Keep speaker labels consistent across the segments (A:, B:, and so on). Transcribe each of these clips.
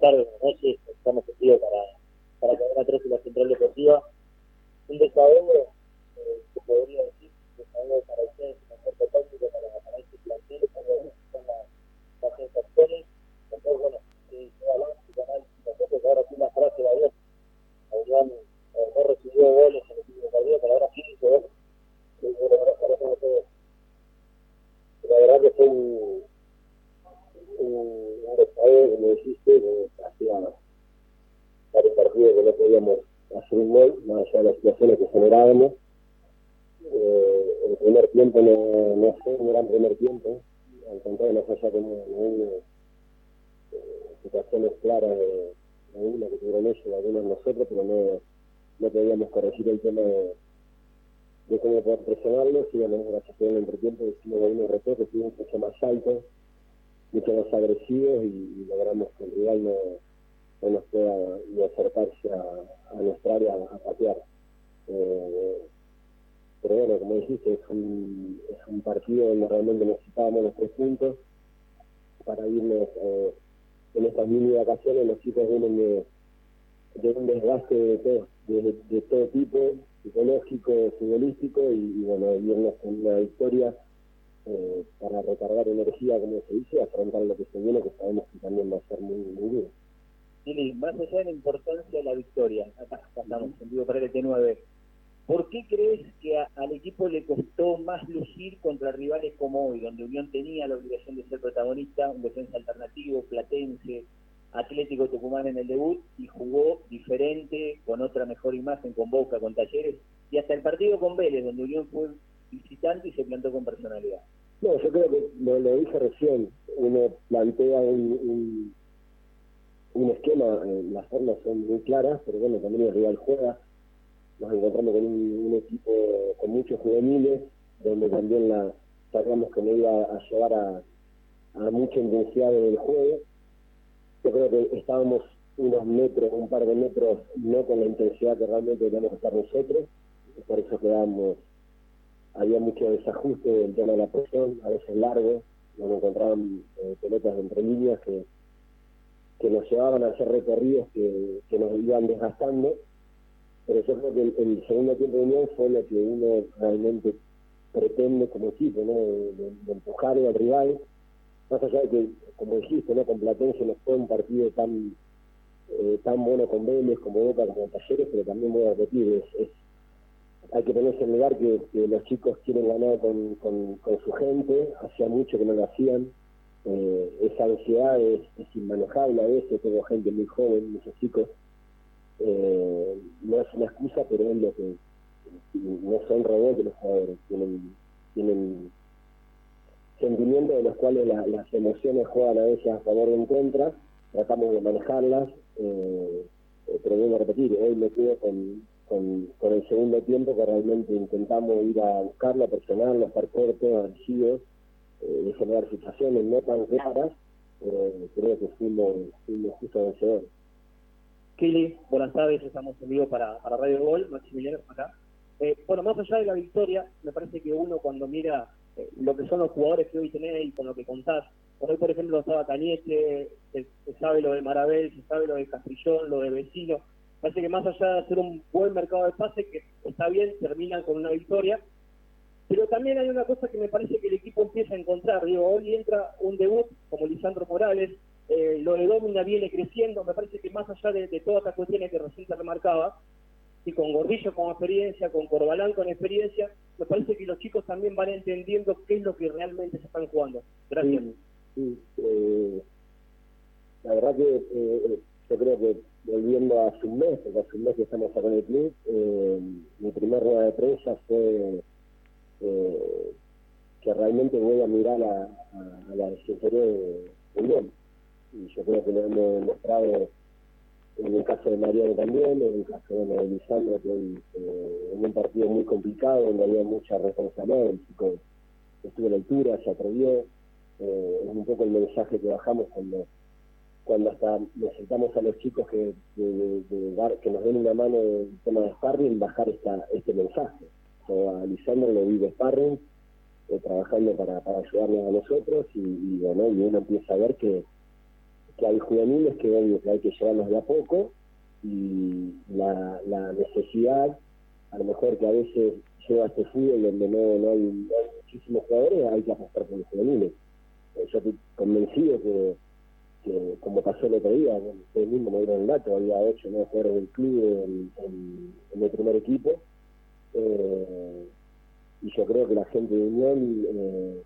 A: tarde, buenas noches, estamos aquí para, para atrás de la central deportiva. Un desahogo, eh, se podría decir, un desahogo para ustedes, un aporte táctico para, para este plantel, para las, las sensaciones. Después, bueno, en su canal, nosotros ahora sí la frase la dio, Adrián eh, no recibió goles en el último partido, pero ahora sí hizo goles. La verdad que fue un dijiste, que hacía varios partidos que no podíamos hacer un gol, más allá de las situaciones que generábamos. Eh, el primer tiempo no, no fue un gran primer tiempo, al contrario, no fue ya como eh, situaciones claras de, de una que tuvieron ellos, algunos nosotros, pero no, no podíamos corregir el tema de, de cómo poder presionarlos, y bueno, gracias a Dios en el entretiempo hicimos algunos retoques, estuvimos mucho más altos, mucho más agresivos y, logramos que el rival no, no nos pueda acercarse a, a nuestra área a, patear. Eh, pero bueno, como dijiste, es un, es un partido donde realmente necesitábamos los tres puntos para irnos eh, en estas mini vacaciones. Los chicos vienen de, un desgaste de todo, de, todo tipo, psicológico, futbolístico, y, y bueno, irnos con una victoria eh, para recargar energía, como se dice, afrontar lo que se viene, que sabemos que también va a ser muy, muy duro.
B: Lili, más allá de la importancia de la victoria, acá estamos en vivo para el T9, ¿por qué crees que al equipo le costó más lucir contra rivales como hoy, donde Unión tenía la obligación de ser protagonista, un defensa alternativo, platense, Atlético Tucumán en el debut y jugó diferente, con otra mejor imagen, con Boca, con Talleres, y hasta el partido con Vélez, donde Unión fue visitante y se plantó con personalidad?
A: No, yo creo que lo, dije recién, uno plantea un, un, esquema, eh, las formas son muy claras, pero bueno, también el rival juega, nos encontramos con un, equipo con muchos juveniles, donde también la sabíamos que no iba a llevar a, a mucha intensidad en el juego. Yo creo que estábamos unos metros, un par de metros, no con la intensidad que realmente teníamos estar nosotros, por eso quedamos había mucho desajuste del tema de la presión, a veces largo, nos encontraban eh, pelotas entre líneas que, que nos llevaban a hacer recorridos que, que nos iban desgastando, pero yo creo que el, segundo tiempo de Unión fue lo que uno realmente pretende como equipo, ¿no? de, de, de empujar al rival, más allá de que, como dijiste, ¿no? con Platense no fue un partido tan eh, tan bueno con Vélez, como Boca, como Talleres, pero también voy a repetir, es, es hay que ponerse en lugar que, los chicos quieren ganar con, con, su gente, hacía mucho que no lo hacían, eh, esa ansiedad es, es, inmanejable a veces, tengo gente muy joven, muchos chicos, eh, no es una excusa, pero es lo que no son robots los jugadores, tienen, tienen sentimientos de los cuales la, las emociones juegan a veces a favor o en contra, tratamos de manejarlas, eh, pero vuelvo a repetir, hoy me quedo con con, con el segundo tiempo que realmente intentamos ir a buscarlo, a presionarlo, a estar cortos, agresivos, eh, de generar situaciones no tan claras, eh, creo que fuimos, fuimos justo vencedores.
B: Kili, buenas tardes, estamos en vivo para, para Radio Gol, Maximiliano acá. Eh, bueno, más allá de la victoria, me parece que uno cuando mira eh, lo que son los jugadores que hoy tenés y con lo que contás, hoy por ejemplo estaba Cañete, se, sabe lo de Marabel, se sabe lo de Castrillón, lo de Vecino, Parece que más allá de hacer un buen mercado de pase, que está bien, terminan con una victoria, pero también hay una cosa que me parece que el equipo empieza a encontrar. Digo, hoy entra un debut como Lisandro Morales, eh, lo de Domina viene creciendo, me parece que más allá de, todas estas cuestiones que recién se remarcaba, y con Gordillo con experiencia, con Corbalán con experiencia, me parece que los chicos también van entendiendo qué es lo que realmente se están jugando. Gracias.
A: Sí, eh, la verdad que eh, yo creo que volviendo a su mes, porque hace un mes que estamos acá en el club, eh, mi primer rueda de prensa fue eh, que realmente voy a mirar a, la Defensoría de Unión. Y yo creo que lo hemos demostrado en el caso de Mariano también, en el caso de Lisandro, que eh, en un partido muy complicado, donde había mucha responsabilidad, el chico estuvo a la altura, se atrevió, es un poco el mensaje que bajamos cuando cuando hasta necesitamos a los chicos que, que nos den una mano en el tema de sparring, bajar esta, este mensaje. So, a Lisandro vi de sparring, eh, trabajando para, para ayudarnos a nosotros y, y, bueno, y uno empieza a ver que, que hay juveniles que obvio que hay que llevarlos de a poco y la, la necesidad, a lo mejor que a veces lleva este fútbol donde no, no, hay, muchísimos jugadores, hay que apostar por los juveniles. Eh, yo estoy convencido que, que, como pasó el otro día, ustedes mismos me dieron el dato, había ocho o nueve jugadores del club en, el primer equipo. Eh, y yo creo que la gente de Unión eh,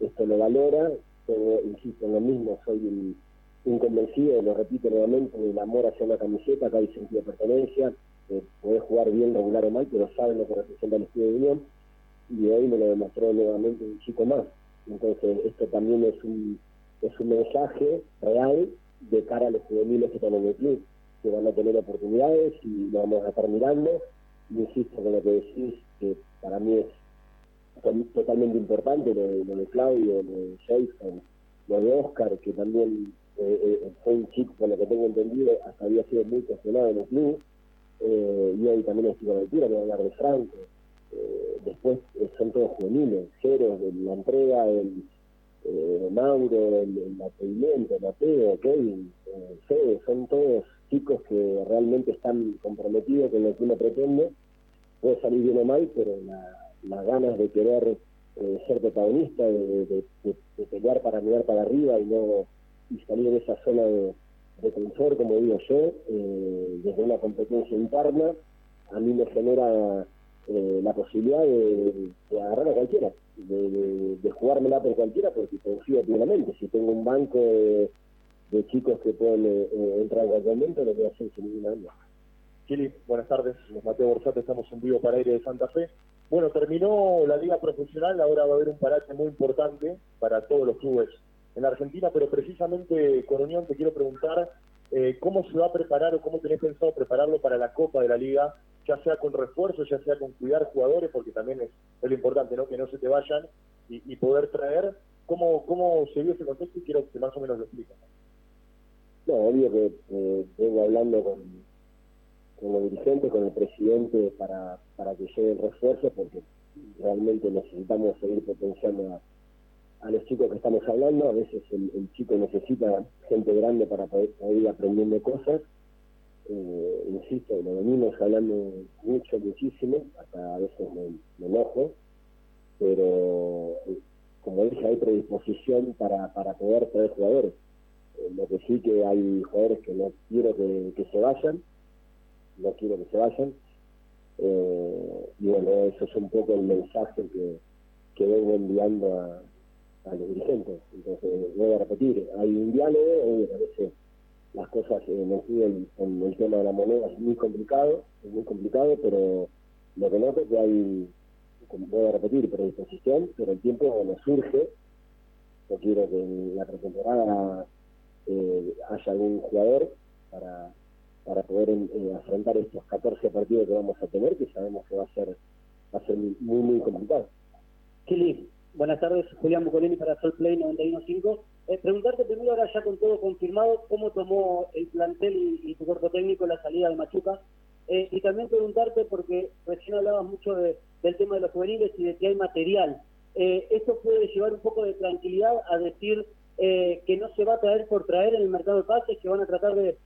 A: esto lo valora, pero insisto en lo mismo, soy un un convencido, lo repito nuevamente, del amor hacia una camiseta, acá hay sentido de pertenencia, eh, puede jugar bien, regular o mal, pero saben lo que representa el estudio de Unión, y hoy me lo demostró nuevamente un chico más. Entonces, esto también es un, es un mensaje real de cara a los juveniles que están en el club, que van a tener oportunidades y lo vamos a estar mirando. insisto con lo que decís, que para mí es totalmente importante lo de, lo de Claudio, lo de Jason, lo de Oscar, que también eh, eh, fue un chico, por lo que tengo entendido, hasta había sido muy cuestionado en el club, eh, y hoy también estoy con altura, voy a hablar de Franco. Eh, después son todos juveniles, Cero, la entrega, el Mauro, el, el Mateo, Kevin, Fede, son todos chicos que realmente están comprometidos con lo que uno pretende. Puede salir bien o mal, pero las ganas de querer ser protagonista, de, de, pelear para mirar para arriba y no y salir de esa zona de, confort, como digo yo, eh, desde una competencia interna, a mí me genera eh, la posibilidad de, agarrar a cualquiera, de, de, jugármela por cualquiera, porque confío plenamente. Si tengo un banco de, chicos que pueden eh, entrar en cualquier momento, lo voy a hacer sin ninguna duda.
C: Kili, buenas tardes. Mateo Borsate, estamos en vivo para Aire de Santa Fe. Bueno, terminó la liga profesional, ahora va a haber un parate muy importante para todos los clubes en Argentina, pero precisamente con Unión te quiero preguntar eh, cómo se va a preparar o cómo tenés pensado prepararlo para la Copa de la Liga, ya sea con refuerzos, ya sea con cuidar jugadores, porque también es, lo importante, ¿no? que no se te vayan y, poder traer. ¿Cómo, ¿Cómo se vio ese contexto? Y quiero que más o menos lo expliques.
A: No, obvio que eh, vengo hablando con, los dirigentes, con el presidente para, para que lleguen refuerzos, porque realmente necesitamos seguir potenciando a a los chicos que estamos hablando, a veces el, chico necesita gente grande para poder, ir aprendiendo cosas. Eh, insisto, lo venimos hablando mucho, muchísimo, hasta a veces me, enojo, pero eh, como dije, hay predisposición para, para poder traer jugadores. Eh, lo que sí que hay jugadores que no quiero que, se vayan, no quiero que se vayan, y bueno, eso es un poco el mensaje que, que vengo enviando a, a los dirigentes. Entonces, voy a repetir, hay un diálogo, a veces las cosas en el, en el tema de la moneda es muy complicado, es muy complicado, pero lo que noto es que hay, voy a repetir, predisposición, pero el tiempo no surge. Yo quiero que en la pretemporada eh, haya algún jugador para, poder eh, afrontar estos 14 partidos que vamos a tener, que sabemos que va a ser, va a ser muy, muy complicado.
B: Chile, Buenas tardes, Julián Bucolini para Sol Play 91.5. Eh, preguntarte primero, ahora ya con todo confirmado, cómo tomó el plantel y, tu cuerpo técnico la salida de Machuca. Eh, y también preguntarte, porque recién hablabas mucho del tema de los juveniles y de que hay material. Eh, ¿Esto puede llevar un poco de tranquilidad a decir eh, que no se va a traer por traer en el mercado de pases, que van a tratar de,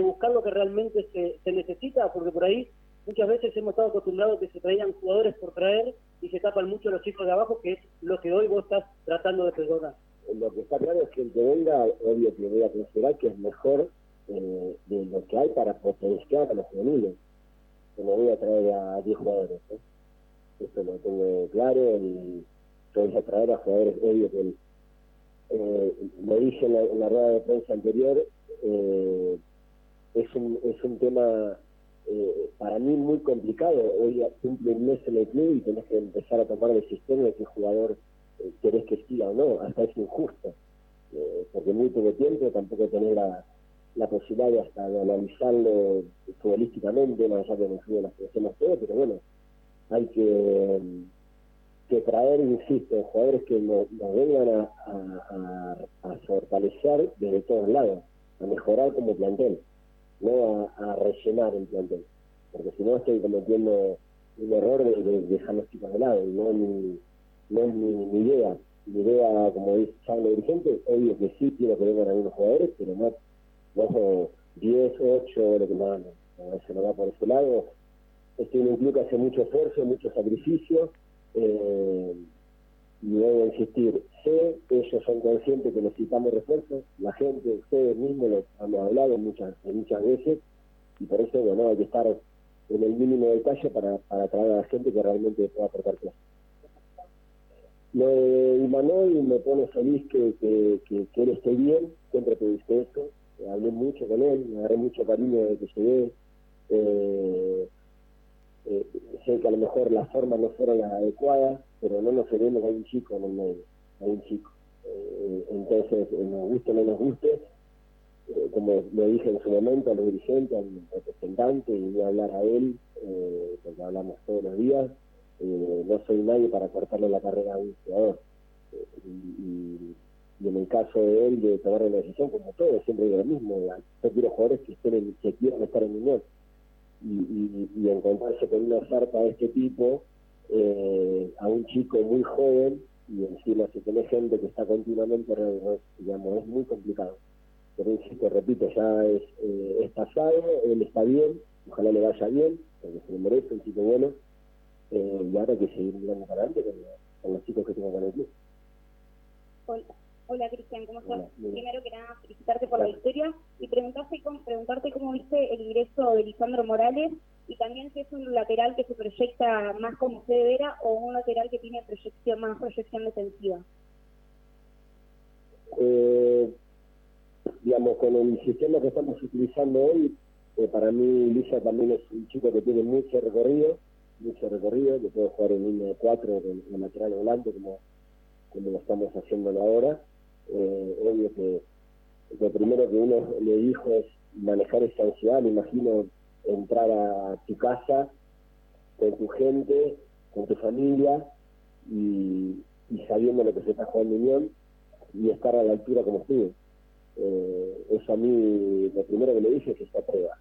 B: buscar lo que realmente se, se necesita? Porque por ahí muchas veces hemos estado acostumbrados que se traían jugadores por traer y se tapan mucho los chicos de abajo, que es lo que hoy vos estás tratando de perdonar.
A: Lo que está claro es que el que venga, obvio que voy a considerar que es mejor eh, de lo que hay para potenciar a los juveniles. Que no voy a traer a 10 jugadores. ¿eh? Esto lo tengo claro y voy a traer a jugadores, obvio que eh, lo dije en la, rueda de prensa anterior, eh, es, un, es un tema eh, para mí muy complicado. Hoy cumple un mes en el club y tenés que empezar a tomar decisiones de qué jugador eh, querés que siga o no. Hasta es injusto, eh, porque muy poco tiempo tampoco tener la, posibilidad de hasta de analizarlo futbolísticamente, más allá que el club las conocemos todo, pero bueno, hay que, traer, insisto, jugadores que nos, vengan a, a, a fortalecer desde todos lados, a mejorar como plantel no a, rellenar el plantel, porque si no estoy cometiendo un error de, dejar los chicos de lado, no es mi, no es mi, idea. mi idea, como dice los dirigentes, obvio que sí quiero que vengan algunos jugadores, pero no, no 10, 8, lo que más, se no va por ese lado. Estoy en un club que hace mucho esfuerzo, mucho sacrificio, eh, y debo insistir, sé, ellos son conscientes que necesitamos refuerzos, la gente, ustedes mismos lo hemos hablado muchas, muchas veces, y por eso, bueno, hay que estar en el mínimo detalle para, para traer a la gente que realmente pueda aportar cosas. Lo de Imanol me pone feliz que, que, que, él esté bien, siempre te dije esto, hablé mucho con él, me agarré mucho cariño de que llegué. Eh, que a lo mejor las formas no fueron las adecuadas, pero no nos queremos, hay un chico en el hay un chico. Eh, entonces, eh, nos guste o no nos guste, como lo dije en su momento a los dirigentes, al representante, y voy a hablar a él, porque hablamos todos los días, no soy nadie para cortarle la carrera a un jugador. Y, en el caso de él, de tomar una decisión, como todo, siempre digo lo mismo, yo quiero jugadores que, estén que quieran estar en Unión y, y, encontrarse con una oferta de este tipo eh, a un chico muy joven y encima si tiene gente que está continuamente digamos es muy complicado. Pero insisto repito ya es, eh, es pasado él está bien ojalá le vaya bien porque se lo merece un chico bueno eh, y ahora hay que seguir mirando para adelante con, los chicos que tengo con el club
D: Hola Cristian, ¿cómo estás? Primero que nada, felicitarte por la victoria y preguntarte cómo, preguntarte cómo viste el ingreso de Lisandro Morales y también si es un lateral que se proyecta más como Vera o un lateral que tiene proyección más proyección defensiva.
A: Eh, digamos, con el sistema que estamos utilizando hoy, eh, para mí Lisa también es un chico que tiene mucho recorrido, mucho recorrido, que puede jugar en línea de cuatro, en, lateral volante, como, como lo estamos haciendo ahora eh, obvio que lo primero que uno le dijo es manejar esa ansiedad, me imagino entrar a tu casa con tu gente, con tu familia y, sabiendo lo que se está jugando Unión y estar a la altura como estuve. Eh, eso a mí lo primero que le dije es que se atreva,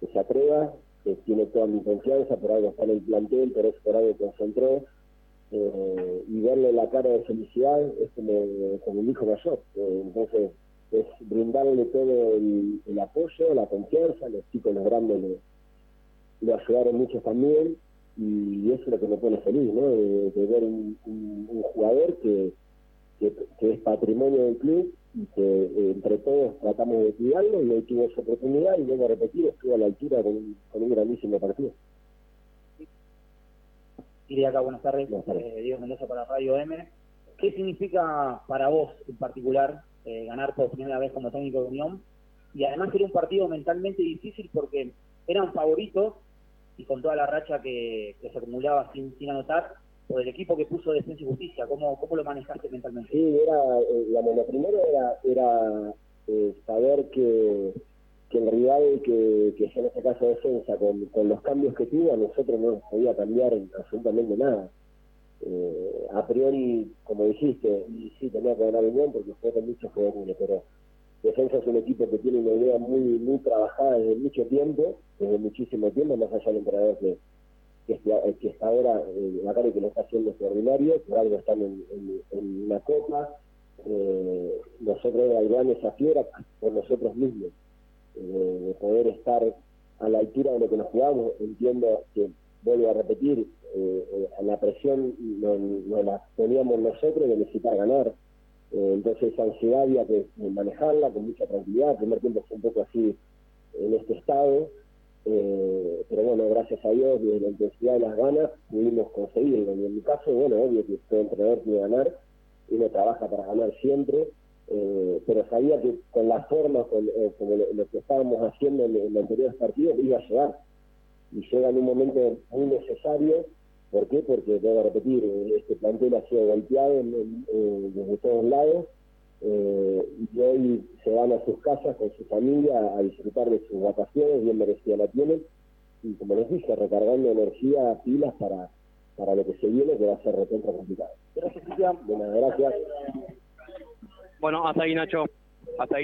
A: que se atreva, que tiene toda mi confianza, por algo está en el plantel, pero es por algo concentró eh, y verle la cara de felicidad es como, como un hijo mayor. Eh, entonces, es brindarle todo el, apoyo, la confianza, los chicos, los grandes le, ayudaron mucho también y eso es lo que me pone feliz, ¿no? De, ver un, un, jugador que, que, es patrimonio del club y que eh, entre todos tratamos de cuidarlo y hoy tuvo esa oportunidad y luego a repetir, estuvo a la altura con un grandísimo partido
B: de acá, buenas tardes. Eh, Diego Mendoza para Radio M. ¿Qué significa para vos en particular eh, ganar por primera vez como técnico de Unión? Y además era un partido mentalmente difícil porque eran favoritos y con toda la racha que, se acumulaba sin, sin anotar por el equipo que puso Defensa y Justicia. ¿Cómo, cómo lo manejaste mentalmente?
A: Sí, era, eh, lo primero era, era saber que que en realidad que, que en este caso defensa, con, los cambios que tuvo, a nosotros no nos podía cambiar absolutamente nada. Eh, a priori, como dijiste, y sí tenía que ganar bien porque fue mucho juveniles, pero Defensa es un equipo que tiene una idea muy muy trabajada desde mucho tiempo, desde muchísimo tiempo, más allá del entrenador que, que, que está ahora, eh, la cara que lo está haciendo extraordinario, por algo están en, en, una copa. Eh, nosotros gran esa fiera por nosotros mismos de poder estar a la altura de lo que nos jugamos. Entiendo que, vuelvo a repetir, eh, la presión no, la teníamos nosotros de necesitar ganar. Eh, entonces esa ansiedad había que manejarla con mucha tranquilidad. El primer tiempo fue un poco así en este estado. Eh, pero bueno, gracias a Dios, desde la intensidad y las ganas, pudimos conseguirlo. Y en mi caso, bueno, obvio que todo entrenador quiere ganar, uno trabaja para ganar siempre, eh, pero sabía que con la forma, con, eh, como lo, que estábamos haciendo en, en los anteriores partidos, iba a llegar. Y llega en un momento muy necesario. ¿Por qué? Porque, debo repetir, eh, este plantel ha sido golpeado desde todos lados y hoy se van a sus casas con su familia a, disfrutar de sus vacaciones, bien merecidas la tienen. Y como les dije, recargando energía, pilas para, para lo que se viene, que va a ser recontra complicado.
B: Gracias, Cristian.
A: Buenas gracias.
E: Bueno, hasta ahí Nacho. Hasta ahí.